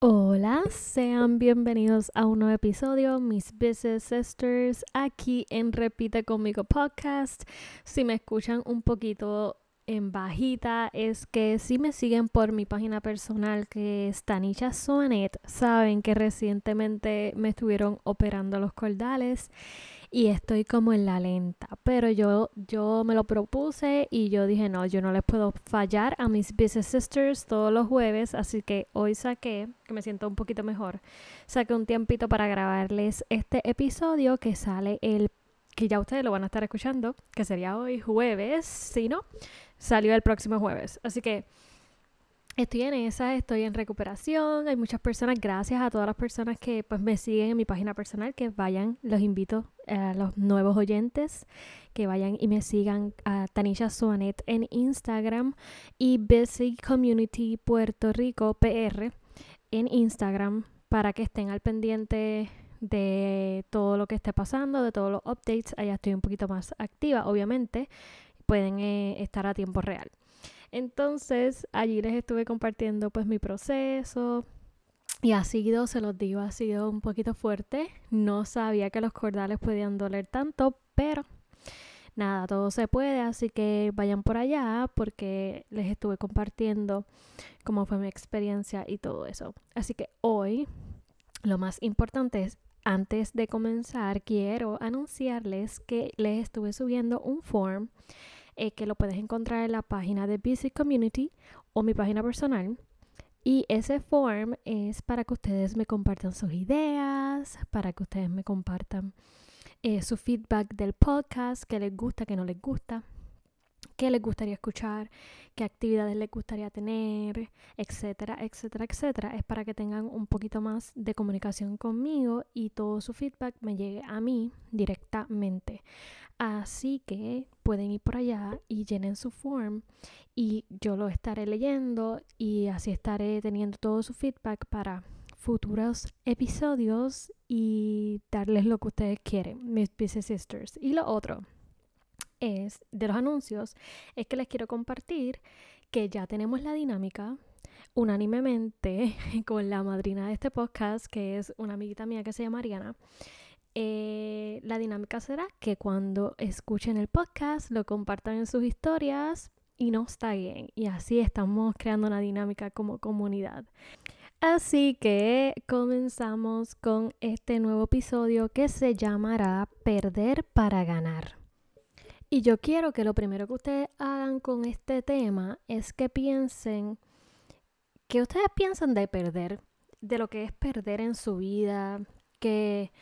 Hola, sean bienvenidos a un nuevo episodio, mis Business Sisters, aquí en Repite conmigo podcast. Si me escuchan un poquito en bajita, es que si me siguen por mi página personal que es Tanisha Soanet, saben que recientemente me estuvieron operando los cordales y estoy como en la lenta. Pero yo, yo me lo propuse y yo dije, no, yo no les puedo fallar a mis Business Sisters todos los jueves, así que hoy saqué, que me siento un poquito mejor, saqué un tiempito para grabarles este episodio que sale el que ya ustedes lo van a estar escuchando, que sería hoy jueves, si no, salió el próximo jueves. Así que Estoy en esa, estoy en recuperación. Hay muchas personas, gracias a todas las personas que pues me siguen en mi página personal, que vayan, los invito a los nuevos oyentes que vayan y me sigan a Tanisha Suanet en Instagram y Busy Community Puerto Rico PR en Instagram para que estén al pendiente de todo lo que esté pasando, de todos los updates. Allá estoy un poquito más activa, obviamente. Pueden eh, estar a tiempo real. Entonces, allí les estuve compartiendo pues mi proceso. Y ha sido, se los digo, ha sido un poquito fuerte. No sabía que los cordales podían doler tanto, pero nada, todo se puede, así que vayan por allá porque les estuve compartiendo cómo fue mi experiencia y todo eso. Así que hoy lo más importante es, antes de comenzar, quiero anunciarles que les estuve subiendo un form eh, que lo puedes encontrar en la página de Busy Community o mi página personal. Y ese form es para que ustedes me compartan sus ideas, para que ustedes me compartan eh, su feedback del podcast, qué les gusta, qué no les gusta qué les gustaría escuchar, qué actividades les gustaría tener, etcétera, etcétera, etcétera. Es para que tengan un poquito más de comunicación conmigo y todo su feedback me llegue a mí directamente. Así que pueden ir por allá y llenen su form y yo lo estaré leyendo y así estaré teniendo todo su feedback para futuros episodios y darles lo que ustedes quieren, mis Business Sisters. Y lo otro es de los anuncios es que les quiero compartir que ya tenemos la dinámica unánimemente con la madrina de este podcast, que es una amiguita mía que se llama Mariana. Eh, la dinámica será que cuando escuchen el podcast lo compartan en sus historias y nos taguen. Y así estamos creando una dinámica como comunidad. Así que comenzamos con este nuevo episodio que se llamará Perder para ganar. Y yo quiero que lo primero que ustedes hagan con este tema es que piensen, que ustedes piensan de perder, de lo que es perder en su vida, que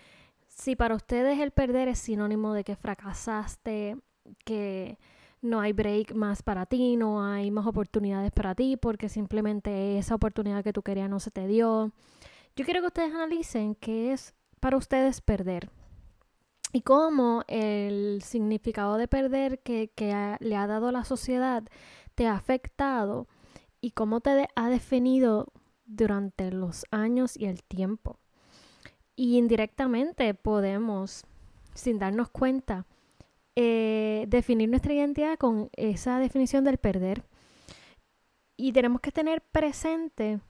si para ustedes el perder es sinónimo de que fracasaste, que no hay break más para ti, no hay más oportunidades para ti, porque simplemente esa oportunidad que tú querías no se te dio. Yo quiero que ustedes analicen qué es para ustedes perder y cómo el significado de perder que, le ha dado la sociedad te ha afectado y cómo te ha definido durante los años y el tiempo. Y indirectamente podemos, sin darnos cuenta, eh, definir nuestra identidad con esa definición del perder. Y tenemos que tener presente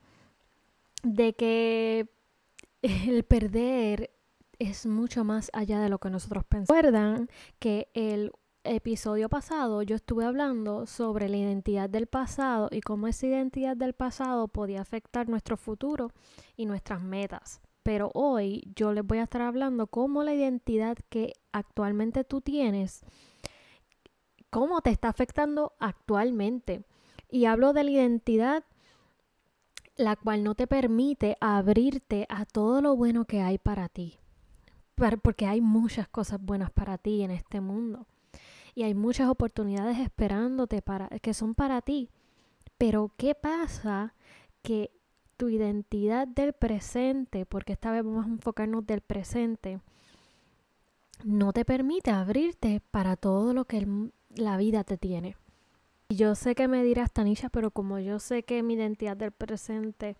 de que el perder es mucho más allá de lo que nosotros pensamos. Recuerdan que el episodio pasado yo estuve hablando sobre la identidad del pasado y cómo esa identidad del pasado podía afectar nuestro futuro y nuestras metas. Pero hoy yo les voy a estar hablando cómo la identidad que actualmente tú tienes, cómo te está afectando actualmente. Y hablo de la identidad la cual no te permite abrirte a todo lo bueno que hay para ti porque hay muchas cosas buenas para ti en este mundo. Y hay muchas oportunidades esperándote para, que son para ti. Pero ¿qué pasa? Que tu identidad del presente, porque esta vez vamos a enfocarnos del presente, no te permite abrirte para todo lo que la vida te tiene. Y yo sé que me dirás, Tanisha, pero como yo sé que mi identidad del presente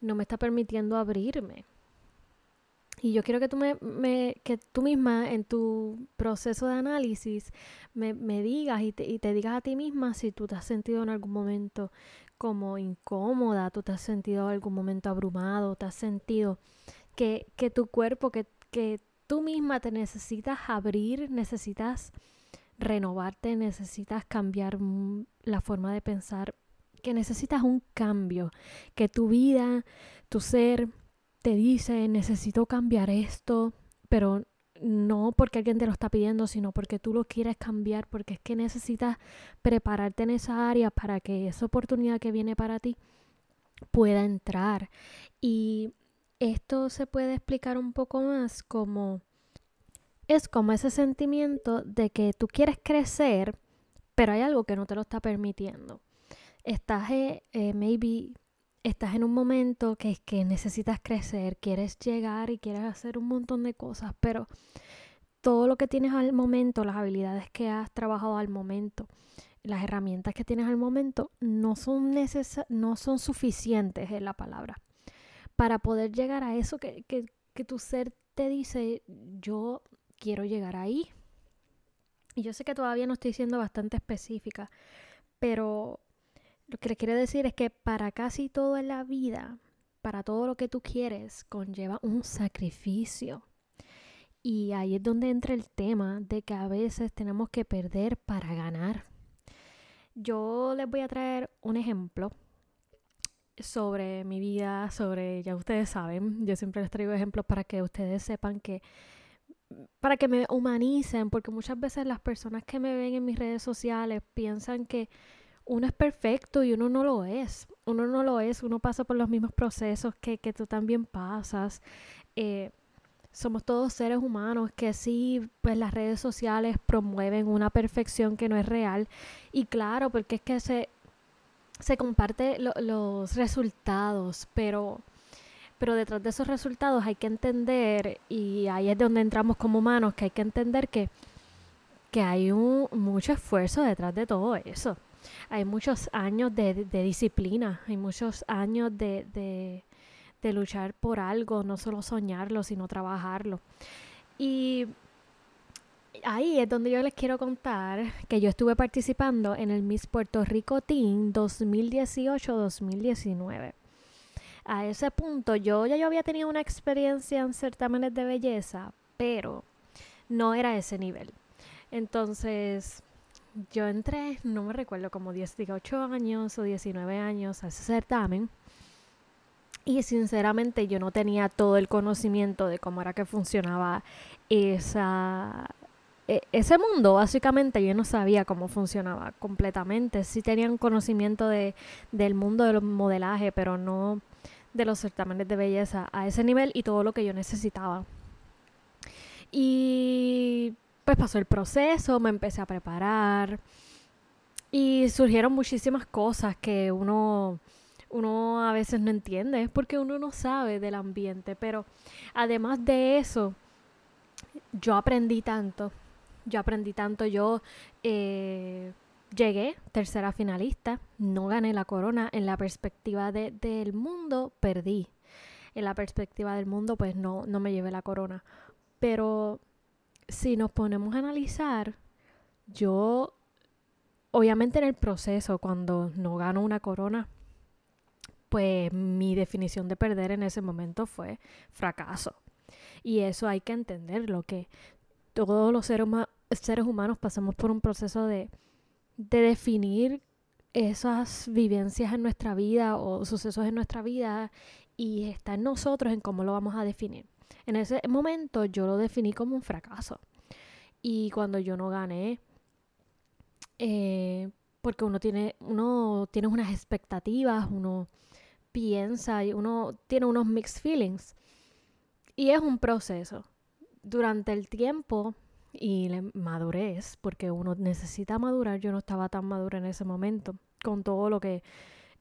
no me está permitiendo abrirme, Y yo quiero que tú, me, que tú misma en tu proceso de análisis me, digas y te, y te, digas a ti misma si tú te has sentido en algún momento como incómoda, tú te has sentido en algún momento abrumado, te has sentido que, que tu cuerpo, que, que tú misma te necesitas abrir, necesitas renovarte, necesitas cambiar la forma de pensar, que necesitas un cambio, que tu vida, tu ser te dice, necesito cambiar esto, pero no porque alguien te lo está pidiendo, sino porque tú lo quieres cambiar, porque es que necesitas prepararte en esa área para que esa oportunidad que viene para ti pueda entrar. Y esto se puede explicar un poco más como es como ese sentimiento de que tú quieres crecer, pero hay algo que no te lo está permitiendo. Estás, eh, eh, maybe estás en un momento que es que necesitas crecer, quieres llegar y quieres hacer un montón de cosas, pero todo lo que tienes al momento, las habilidades que has trabajado al momento, las herramientas que tienes al momento, no son, no son suficientes, en la palabra, para poder llegar a eso que, que, que tu ser te dice, yo quiero llegar ahí. Y yo sé que todavía no estoy siendo bastante específica, pero lo que le quiero decir es que para casi todo en la vida, para todo lo que tú quieres, conlleva un sacrificio. Y ahí es donde entra el tema de que a veces tenemos que perder para ganar. Yo les voy a traer un ejemplo sobre mi vida, sobre, ya ustedes saben, yo siempre les traigo ejemplos para que ustedes sepan que, para que me humanicen, porque muchas veces las personas que me ven en mis redes sociales piensan que uno es perfecto y uno no lo es. Uno no lo es, uno pasa por los mismos procesos que, que tú también pasas. Eh, somos todos seres humanos que sí, pues las redes sociales promueven una perfección que no es real. Y claro, porque es que se, se comparte los resultados, pero, pero detrás de esos resultados hay que entender, y ahí es donde entramos como humanos, que hay que entender que, que hay un, mucho esfuerzo detrás de todo eso hay muchos años de, disciplina, hay muchos años de, luchar por algo, no solo soñarlo, sino trabajarlo. Y ahí es donde yo les quiero contar que yo estuve participando en el Miss Puerto Rico Team 2018-2019. A ese punto yo ya yo había tenido una experiencia en certámenes de belleza, pero no era ese nivel. Entonces, yo entré, no me recuerdo, como 18 años o 19 años a ese certamen. Y sinceramente yo no tenía todo el conocimiento de cómo era que funcionaba esa, e, ese mundo. Básicamente yo no sabía cómo funcionaba completamente. Sí tenía un conocimiento de, del mundo del modelaje, pero no de los certámenes de belleza a ese nivel y todo lo que yo necesitaba. Y pues pasó el proceso, me empecé a preparar. Y surgieron muchísimas cosas que uno, uno a veces no entiende porque uno no sabe del ambiente, pero además de eso, yo aprendí tanto, yo aprendí tanto, yo eh, llegué tercera finalista, no gané la corona, en la perspectiva de, del mundo perdí, en la perspectiva del mundo pues no, no me llevé la corona, pero si nos ponemos a analizar, yo, obviamente en el proceso, cuando no gano una corona, pues mi definición de perder en ese momento fue fracaso. Y eso hay que entenderlo, que todos los seres, humanos pasamos por un proceso de, de definir esas vivencias en nuestra vida o sucesos en nuestra vida y está en nosotros en cómo lo vamos a definir. En ese momento yo lo definí como un fracaso. Y cuando yo no gané, eh, porque uno tiene, uno tiene unas expectativas, uno piensa y uno tiene unos mixed feelings. Y es un proceso. Durante el tiempo y la madurez, porque uno necesita madurar, yo no estaba tan madura en ese momento, con todo lo que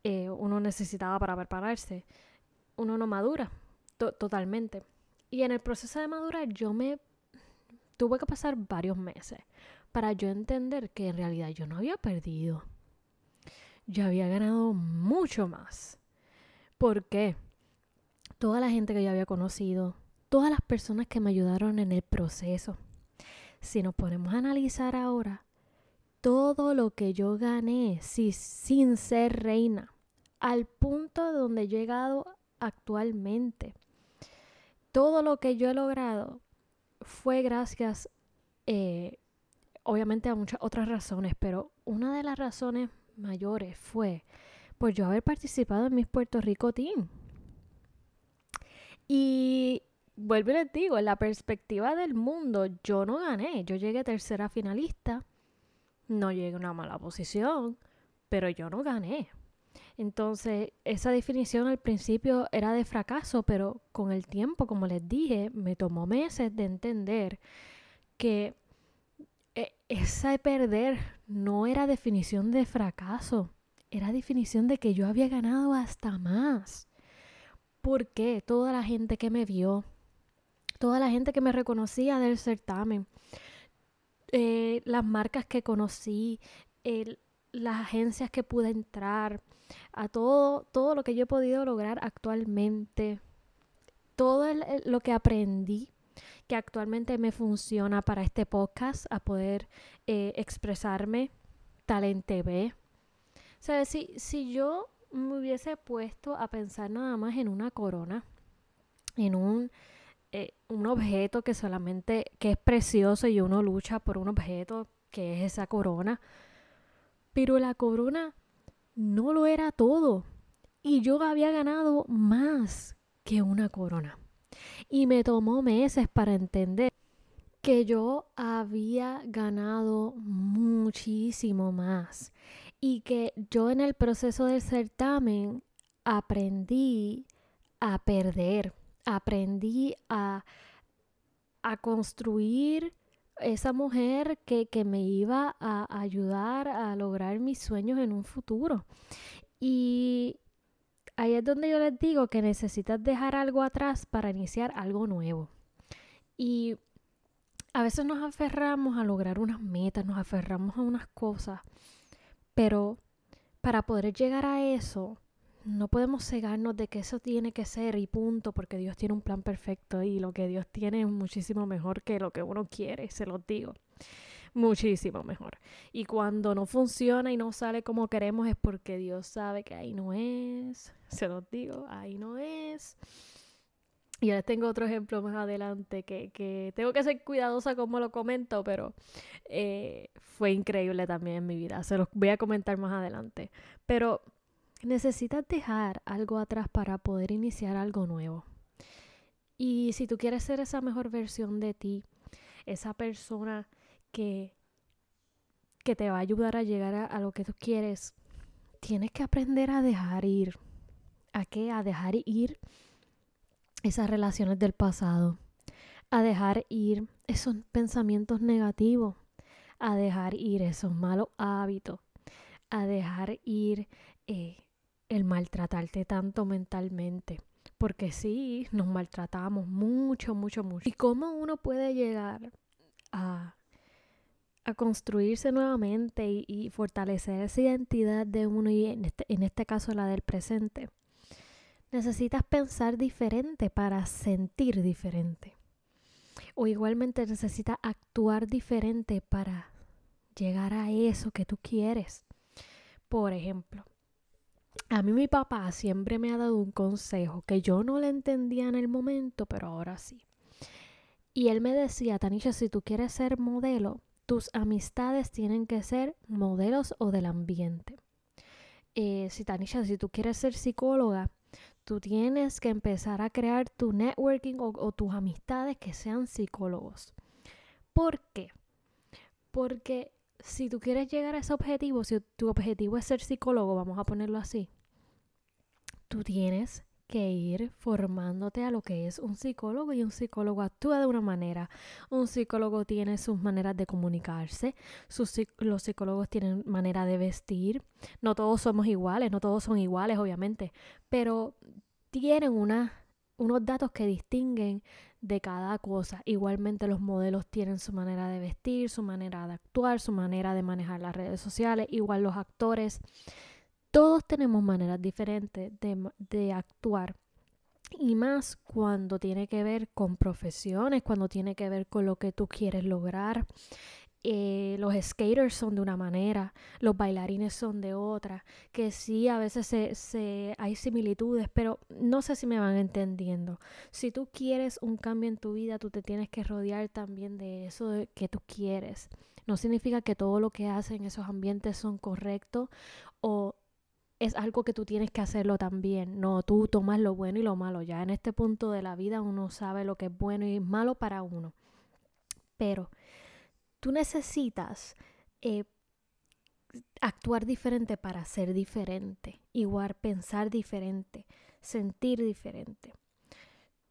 eh, uno necesitaba para prepararse. Uno no madura totalmente. Y en el proceso de madurar yo me tuve que pasar varios meses para yo entender que en realidad yo no había perdido. Yo había ganado mucho más. ¿Por qué? Toda la gente que yo había conocido, todas las personas que me ayudaron en el proceso. Si nos ponemos a analizar ahora, todo lo que yo gané si, sin ser reina, al punto donde he llegado actualmente, todo lo que yo he logrado fue gracias, eh, obviamente a muchas otras razones, pero una de las razones mayores fue por yo haber participado en Miss Puerto Rico Team. Y vuelvo y les digo, en la perspectiva del mundo, yo no gané. Yo llegué tercera finalista. No llegué a una mala posición, pero yo no gané. Entonces, esa definición al principio era de fracaso, pero con el tiempo, como les dije, me tomó meses de entender que eh, esa de perder no era definición de fracaso, era definición de que yo había ganado hasta más. Porque toda la gente que me vio, toda la gente que me reconocía del certamen, eh, las marcas que conocí, las agencias que pude entrar, a todo, todo lo que yo he podido lograr actualmente, todo lo que aprendí que actualmente me funciona para este podcast, a poder eh, expresarme, Talent TV. ¿Sabes? Si, si yo me hubiese puesto a pensar nada más en una corona, en un, eh, un objeto que solamente, que es precioso y uno lucha por un objeto que es esa corona, pero la corona no lo era todo y yo había ganado más que una corona. Y me tomó meses para entender que yo había ganado muchísimo más y que yo en el proceso del certamen aprendí a perder, aprendí a, a construir esa mujer que, que, me iba a ayudar a lograr mis sueños en un futuro. Y ahí es donde yo les digo que necesitas dejar algo atrás para iniciar algo nuevo. Y a veces nos aferramos a lograr unas metas, nos aferramos a unas cosas pero para poder llegar a eso, no podemos cegarnos de que eso tiene que ser y punto, porque Dios tiene un plan perfecto y lo que Dios tiene es muchísimo mejor que lo que uno quiere, se los digo. Muchísimo mejor. Y cuando no funciona y no sale como queremos es porque Dios sabe que ahí no es. Se los digo, ahí no es. Y les tengo otro ejemplo más adelante que, tengo que ser cuidadosa como lo comento, pero eh, fue increíble también en mi vida. Se los voy a comentar más adelante. Pero necesitas dejar algo atrás para poder iniciar algo nuevo. Y si tú quieres ser esa mejor versión de ti, esa persona que, que te va a ayudar a llegar a, a lo que tú quieres, tienes que aprender a dejar ir. ¿A qué? A dejar ir esas relaciones del pasado, a dejar ir esos pensamientos negativos, a dejar ir esos malos hábitos, a dejar ir eh, el maltratarte tanto mentalmente. Porque sí, nos maltratamos mucho, mucho, mucho. ¿Y cómo uno puede llegar a, a construirse nuevamente y, fortalecer esa identidad de uno y en este, en este caso la del presente? necesitas pensar diferente para sentir diferente. O igualmente necesitas actuar diferente para llegar a eso que tú quieres. Por ejemplo, a mí mi papá siempre me ha dado un consejo que yo no le entendía en el momento, pero ahora sí. Y él me decía, Tanisha, si tú quieres ser modelo, tus amistades tienen que ser modelos o del ambiente. Eh, si Tanisha, si tú quieres ser psicóloga, tú tienes que empezar a crear tu networking o, tus amistades que sean psicólogos. ¿Por qué? Porque si tú quieres llegar a ese objetivo, si tu objetivo es ser psicólogo, vamos a ponerlo así, tú tienes que ir formándote a lo que es un psicólogo y un psicólogo actúa de una manera. Un psicólogo tiene sus maneras de comunicarse, los psicólogos tienen manera de vestir. No todos somos iguales, no todos son iguales, obviamente, pero tienen unos datos que distinguen de cada cosa. Igualmente los modelos tienen su manera de vestir, su manera de actuar, su manera de manejar las redes sociales, igual los actores todos tenemos maneras diferentes de, actuar Y más cuando tiene que ver con profesiones, cuando tiene que ver con lo que tú quieres lograr. Eh, los skaters son de una manera, los bailarines son de otra, que sí, a veces se, hay similitudes, pero no sé si me van entendiendo. Si tú quieres un cambio en tu vida, tú te tienes que rodear también de eso que tú quieres. No significa que todo lo que hacen en esos ambientes son correctos o es algo que tú tienes que hacerlo también. No, tú tomas lo bueno y lo malo. Ya en este punto de la vida uno sabe lo que es bueno y malo para uno. Pero tú necesitas eh, actuar diferente para ser diferente, igual pensar diferente, sentir diferente.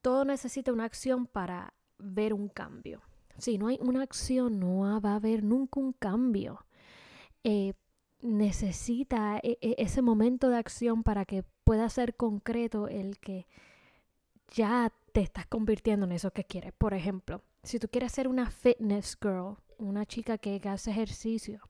Todo necesita una acción para ver un cambio. Si no hay una acción, no va a haber nunca un cambio. Eh, necesita e, e, ese momento de acción para que pueda ser concreto el que ya te estás convirtiendo en eso que quieres. Por ejemplo, si tú quieres ser una fitness girl, una chica que hace ejercicio,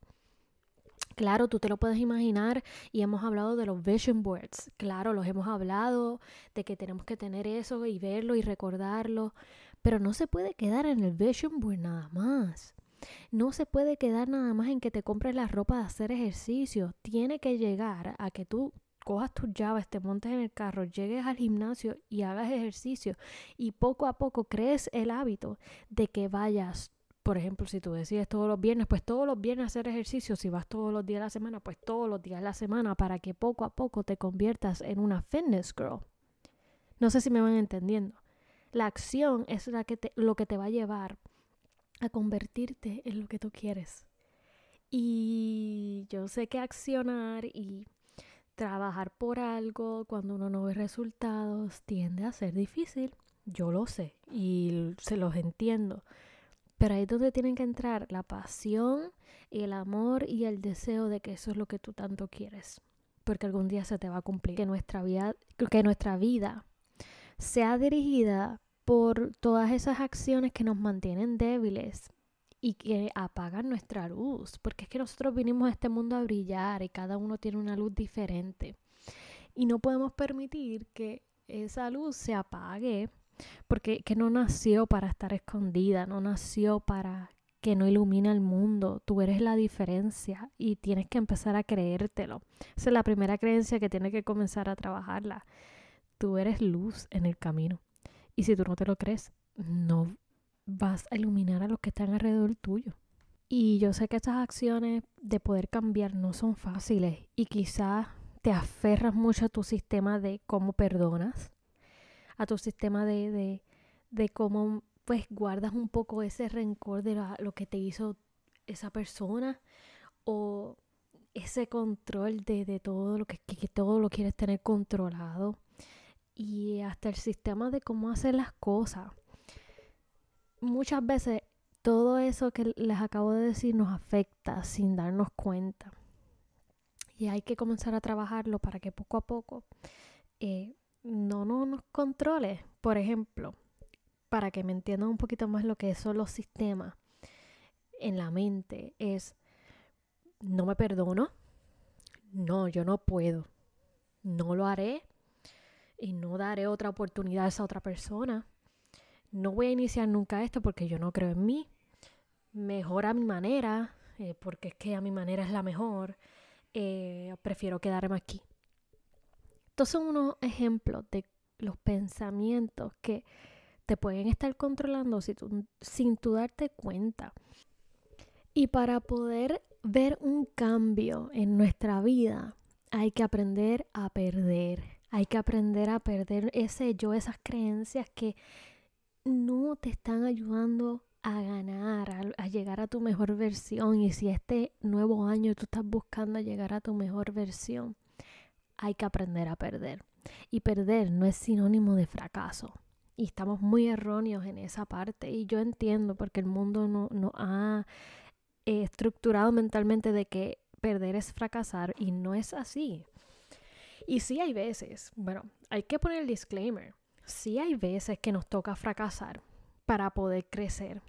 Claro, tú te lo puedes imaginar y hemos hablado de los vision boards. Claro, los hemos hablado de que tenemos que tener eso y verlo y recordarlo, pero no se puede quedar en el vision board nada más. No se puede quedar nada más en que te compres la ropa de hacer ejercicio. Tiene que llegar a que tú cojas tus llaves, te montes en el carro, llegues al gimnasio y hagas ejercicio y poco a poco crees el hábito de que vayas. Por ejemplo, si tú decides todos los viernes, pues todos los viernes hacer ejercicio. Si vas todos los días de la semana, pues todos los días de la semana para que poco a poco te conviertas en una fitness girl. No sé si me van entendiendo. La acción es la que lo que te va a llevar a convertirte en lo que tú quieres. Y yo sé que accionar y trabajar por algo cuando uno no ve resultados tiende a ser difícil. Yo lo sé y se los entiendo. Pero ahí es donde tienen que entrar la pasión, el amor y el deseo de que eso es lo que tú tanto quieres. Porque algún día se te va a cumplir. Que nuestra vida, que nuestra vida sea dirigida por todas esas acciones que nos mantienen débiles y que apagan nuestra luz, porque es que nosotros vinimos a este mundo a brillar y cada uno tiene una luz diferente. Y no podemos permitir que esa luz se apague, porque que no nació para estar escondida, no nació para que no ilumina el mundo. Tú eres la diferencia y tienes que empezar a creértelo. Esa es la primera creencia que tienes que comenzar a trabajarla. Tú eres luz en el camino. Y si tú no te lo crees, no vas a iluminar a los que están alrededor tuyo. Y yo sé que estas acciones de poder cambiar no son fáciles y quizás te aferras mucho a tu sistema de cómo perdonas, a tu sistema de, de, de cómo pues guardas un poco ese rencor de lo que te hizo esa persona o ese control de, de todo lo que, que todo lo quieres tener controlado y hasta el sistema de cómo hacer las cosas. Muchas veces todo eso que les acabo de decir nos afecta sin darnos cuenta. Y hay que comenzar a trabajarlo para que poco a poco eh, no, no nos controle. Por ejemplo, para que me entiendan un poquito más lo que son los sistemas en la mente, es no me perdono, no, yo no puedo, no lo haré, y no daré otra oportunidad a esa otra persona. No voy a iniciar nunca esto porque yo no creo en mí. Mejor a mi manera, eh, porque es que a mi manera es la mejor. Eh, prefiero quedarme aquí. Estos son unos ejemplos de los pensamientos que te pueden estar controlando sin tú darte cuenta. Y para poder ver un cambio en nuestra vida, hay que aprender a perder. Hay que aprender a perder ese yo, esas creencias que no te están ayudando a ganar, a, llegar a tu mejor versión. Y si este nuevo año tú estás buscando llegar a tu mejor versión, hay que aprender a perder. Y perder no es sinónimo de fracaso. Y estamos muy erróneos en esa parte. Y yo entiendo porque el mundo no, no ha eh, estructurado mentalmente de que perder es fracasar y no es así. Y sí hay veces, bueno, hay que poner el disclaimer, sí hay veces que nos toca fracasar para poder crecer.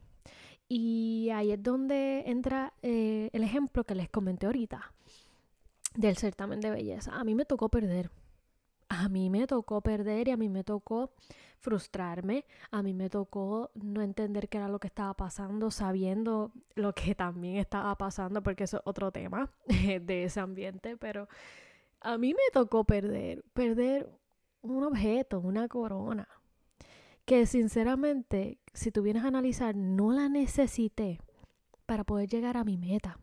Y ahí es donde entra eh, el ejemplo que les comenté ahorita del certamen de belleza. A mí me tocó perder. a mí me tocó perder y a mí me tocó frustrarme, a mí me tocó no entender qué era lo que estaba pasando, sabiendo lo que también estaba pasando, porque eso es otro tema de ese ambiente, pero a mí me tocó perder, perder un objeto, una corona, que sinceramente, si tú vienes a analizar, no la necesité para poder llegar a mi meta.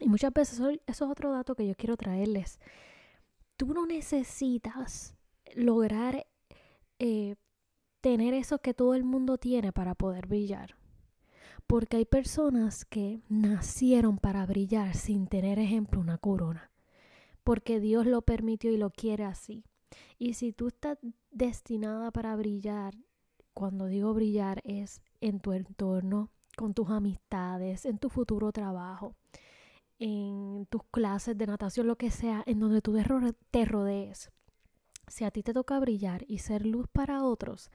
Y muchas veces eso, es otro dato que yo quiero traerles. Tú no necesitas lograr eh, tener eso que todo el mundo tiene para poder brillar. Porque hay personas que nacieron para brillar sin tener, ejemplo, una corona. Porque Dios lo permitió y lo quiere así. Y si tú estás destinada para brillar, cuando digo brillar es en tu entorno, con tus amistades, en tu futuro trabajo, en tus clases de natación, lo que sea, en donde tú te rodees. Si a ti te toca brillar y ser luz para otros,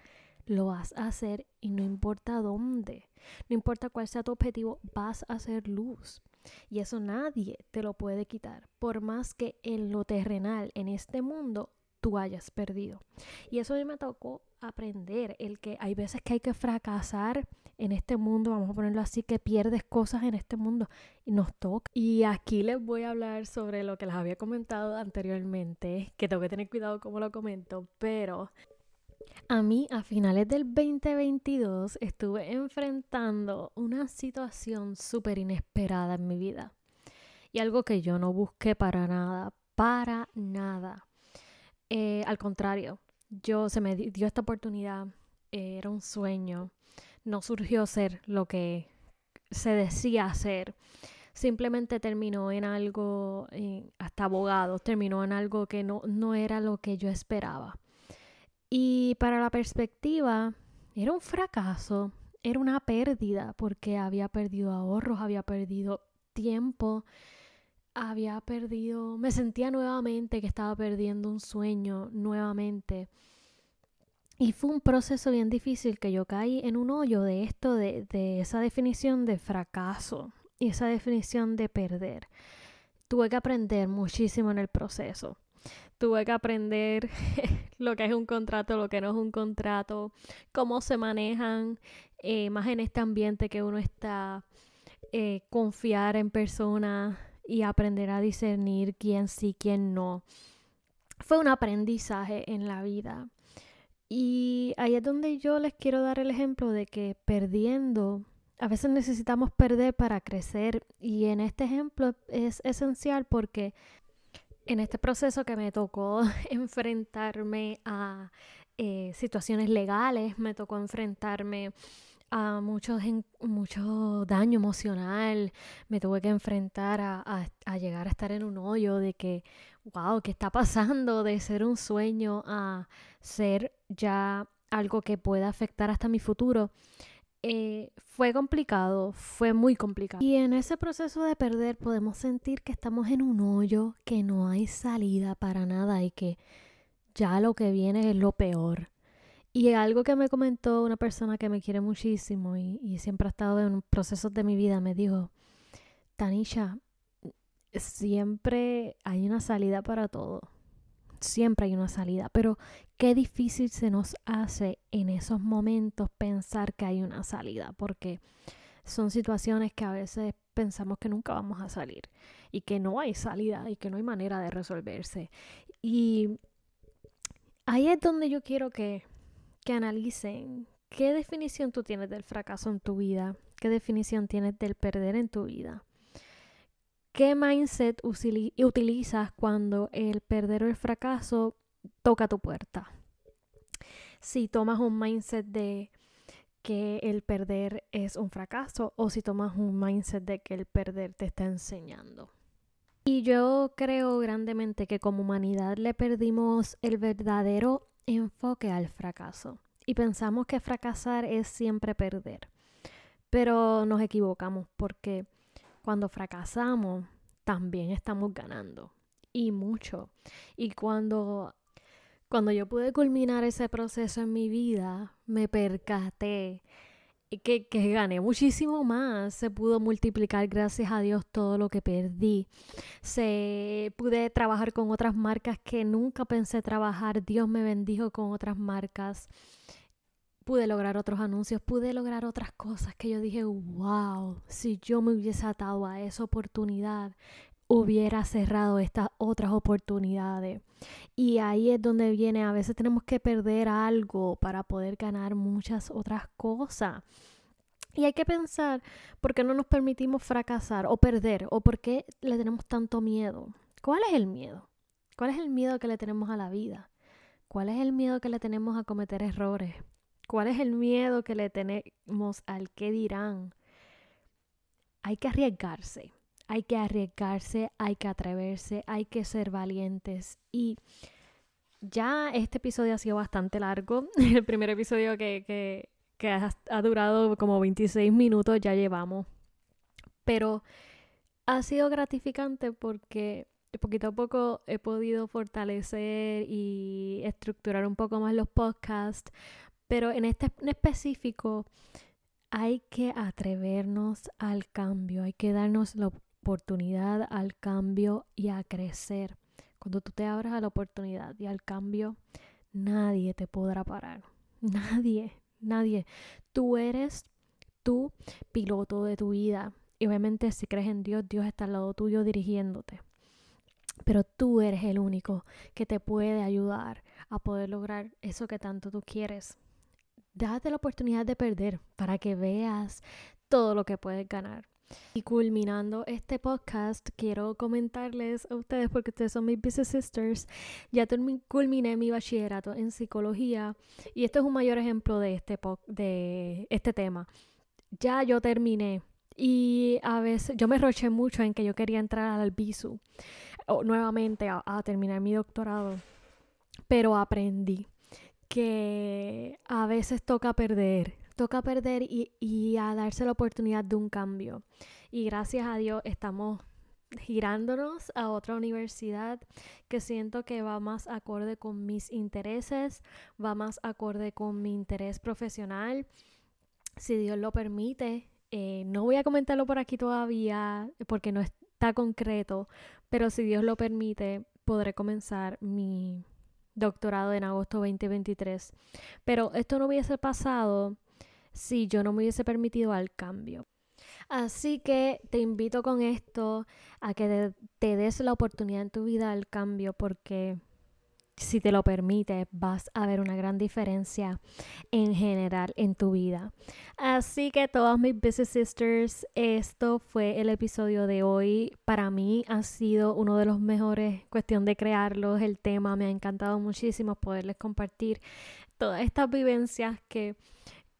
lo vas a hacer y no importa dónde, no importa cuál sea tu objetivo, vas a ser luz. Y eso nadie te lo puede quitar, por más que en lo terrenal, en este mundo, tú hayas perdido. Y eso a mí me tocó aprender, el que hay veces que hay que fracasar en este mundo, vamos a ponerlo así, que pierdes cosas en este mundo y nos toca. Y aquí les voy a hablar sobre lo que les había comentado anteriormente, que tengo que tener cuidado cómo lo comento, pero a mí a finales del 2022 estuve enfrentando una situación súper inesperada en mi vida y algo que yo no busqué para nada, para nada. Eh, al contrario, yo se me dio esta oportunidad, eh, era un sueño, no surgió ser lo que se decía hacer, simplemente terminó en algo, hasta abogado, terminó en algo que no, no era lo que yo esperaba. Y para la perspectiva, era un fracaso, era una pérdida, porque había perdido ahorros, había perdido tiempo, había perdido, me sentía nuevamente que estaba perdiendo un sueño nuevamente. Y fue un proceso bien difícil que yo caí en un hoyo de esto, de, de esa definición de fracaso y esa definición de perder. Tuve que aprender muchísimo en el proceso. Tuve que aprender lo que es un contrato, lo que no es un contrato, cómo se manejan, eh, más en este ambiente que uno está, eh, confiar en personas, y aprender a discernir quién sí, quién no. Fue un aprendizaje en la vida. Y ahí es donde yo les quiero dar el ejemplo de que perdiendo, a veces necesitamos perder para crecer. Y en este ejemplo es esencial porque en este proceso que me tocó enfrentarme a eh, situaciones legales, me tocó enfrentarme a mucho, mucho daño emocional, me tuve que enfrentar a, llegar a estar en un hoyo de que, wow, ¿qué está pasando? De ser un sueño a ser ya algo que pueda afectar hasta mi futuro. Eh, fue complicado, fue muy complicado. Y en ese proceso de perder podemos sentir que estamos en un hoyo, que no hay salida para nada y que ya lo que viene es lo peor. Y algo que me comentó una persona que me quiere muchísimo y, siempre ha estado en procesos de mi vida, me dijo, Tanisha, siempre hay una salida para todo. Siempre hay una salida, pero qué difícil se nos hace en esos momentos pensar que hay una salida, porque son situaciones que a veces pensamos que nunca vamos a salir y que no hay salida y que no hay manera de resolverse. Y ahí es donde yo quiero que que analicen qué definición tú tienes del fracaso en tu vida, qué definición tienes del perder en tu vida. ¿Qué mindset utilizas cuando el perder o el fracaso toca tu puerta? Si tomas un mindset de que el perder es un fracaso o si tomas un mindset de que el perder te está enseñando. Y yo creo grandemente que como humanidad le perdimos el verdadero enfoque al fracaso y pensamos que fracasar es siempre perder. Pero nos equivocamos porque cuando fracasamos también estamos ganando y mucho. Y cuando cuando yo pude culminar ese proceso en mi vida, me percaté que, que gané muchísimo más. Se pudo multiplicar, gracias a Dios, todo lo que perdí. Se pude trabajar con otras marcas que nunca pensé trabajar. Dios me bendijo con otras marcas. Pude lograr otros anuncios, pude lograr otras cosas que yo dije, wow, si yo me hubiese atado a esa oportunidad, hubiera cerrado estas otras oportunidades. Y ahí es donde viene, a veces tenemos que perder algo para poder ganar muchas otras cosas. Y hay que pensar por qué no nos permitimos fracasar o perder o por qué le tenemos tanto miedo. ¿Cuál es el miedo? ¿Cuál es el miedo que le tenemos a la vida? ¿Cuál es el miedo que le tenemos a cometer errores? ¿Cuál es el miedo que le tenemos al qué dirán? Hay que arriesgarse hay que arriesgarse, hay que atreverse, hay que ser valientes. Y ya este episodio ha sido bastante largo. El primer episodio que, ha, durado como 26 minutos ya llevamos. Pero ha sido gratificante porque poquito a poco he podido fortalecer y estructurar un poco más los podcasts. Pero en este en específico hay que atrevernos al cambio, hay que darnos la oportunidad al cambio y a crecer. Cuando tú te abras a la oportunidad y al cambio, nadie te podrá parar. Nadie, nadie. Tú eres tu piloto de tu vida. Y obviamente si crees en Dios, Dios está al lado tuyo dirigiéndote. Pero tú eres el único que te puede ayudar a poder lograr eso que tanto tú quieres. Date la oportunidad de perder para que veas todo lo que puedes ganar. Y culminando este podcast, quiero comentarles a ustedes, porque ustedes son mis business sisters, ya culminé mi bachillerato en psicología y esto es un mayor ejemplo de este, de este tema. Ya yo terminé y a veces yo me roché mucho en que yo quería entrar al BISU nuevamente a terminar mi doctorado, pero aprendí que a veces toca perder toca perder y, a darse la oportunidad de un cambio. Y gracias a Dios estamos girándonos a otra universidad que siento que va más acorde con mis intereses, va más acorde con mi interés profesional. Si Dios lo permite, eh, no voy a comentarlo por aquí todavía porque no está concreto, pero si Dios lo permite, podré comenzar mi doctorado en agosto 2023. Pero esto no hubiese pasado si yo no me hubiese permitido al cambio. Así que te invito con esto a que te, des la oportunidad en tu vida al cambio porque si te lo permite, vas a ver una gran diferencia en general en tu vida. Así que todas mis business sisters, esto fue el episodio de hoy. Para mí ha sido uno de los mejores, cuestión de crearlos, el tema me ha encantado muchísimo poderles compartir todas estas vivencias que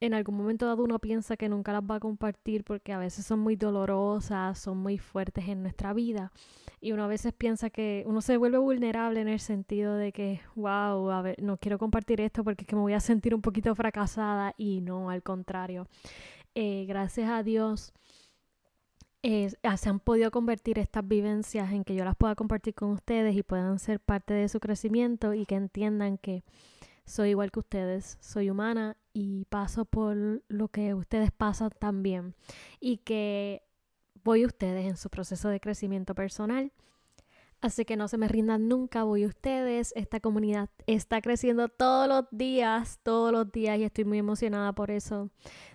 en algún momento dado uno piensa que nunca las va a compartir porque a veces son muy dolorosas, son muy fuertes en nuestra vida. Y uno a veces piensa que uno se vuelve vulnerable en el sentido de que, wow, a ver, no quiero compartir esto porque es que me voy a sentir un poquito fracasada y no, al contrario. Eh, gracias a Dios. Ah, se han podido convertir estas vivencias en que yo las pueda compartir con ustedes y puedan ser parte de su crecimiento y que entiendan que soy igual que ustedes, soy humana y paso por lo que ustedes pasan también y que voy ustedes en su proceso de crecimiento personal. Así que no se me rindan nunca, voy ustedes. Esta comunidad está creciendo todos los días, todos los días y estoy muy emocionada por eso.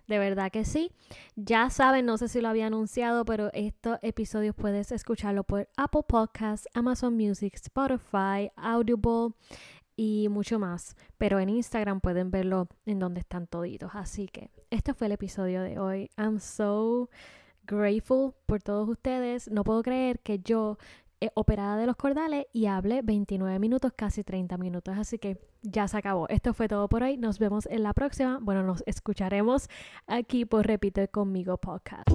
De verdad que sí. Ya saben, no sé si lo había anunciado, pero estos episodios puedes escucharlo por Apple Podcasts, Amazon Music, Spotify, Audible, y mucho más. Pero en Instagram pueden verlo en donde están toditos. Así que este fue el episodio de hoy. I'm so grateful por todos ustedes. No puedo creer que yo he operada de los cordales y hable 29 minutos, casi 30 minutos. Así que ya se acabó. Esto fue todo por hoy. Nos vemos en la próxima. Bueno, nos escucharemos aquí por Repite conmigo podcast.